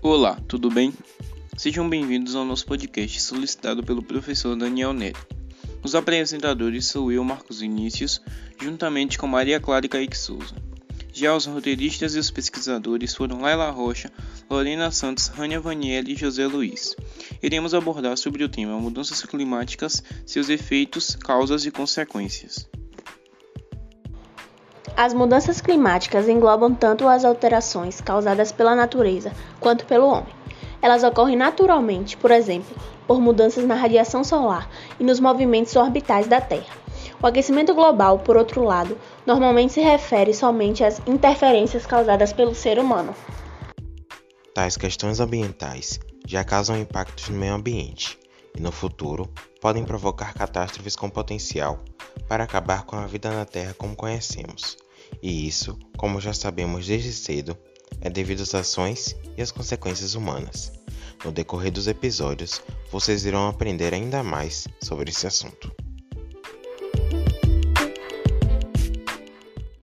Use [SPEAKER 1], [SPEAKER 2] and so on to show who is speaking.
[SPEAKER 1] Olá, tudo bem? Sejam bem-vindos ao nosso podcast solicitado pelo professor Daniel Neto. Os apresentadores sou eu, Marcos Vinícius, juntamente com Maria Clara e Kaique Souza. Já os roteiristas e os pesquisadores foram Laila Rocha, Lorena Santos, Rania Vanielli e José Luiz. Iremos abordar sobre o tema mudanças climáticas, seus efeitos, causas e consequências.
[SPEAKER 2] As mudanças climáticas englobam tanto as alterações causadas pela natureza quanto pelo homem. Elas ocorrem naturalmente, por exemplo, por mudanças na radiação solar e nos movimentos orbitais da Terra. O aquecimento global, por outro lado, normalmente se refere somente às interferências causadas pelo ser humano.
[SPEAKER 3] Tais questões ambientais já causam impactos no meio ambiente e, no futuro, podem provocar catástrofes com potencial para acabar com a vida na Terra como conhecemos. E isso, como já sabemos desde cedo, é devido às ações e às consequências humanas. No decorrer dos episódios, vocês irão aprender ainda mais sobre esse assunto.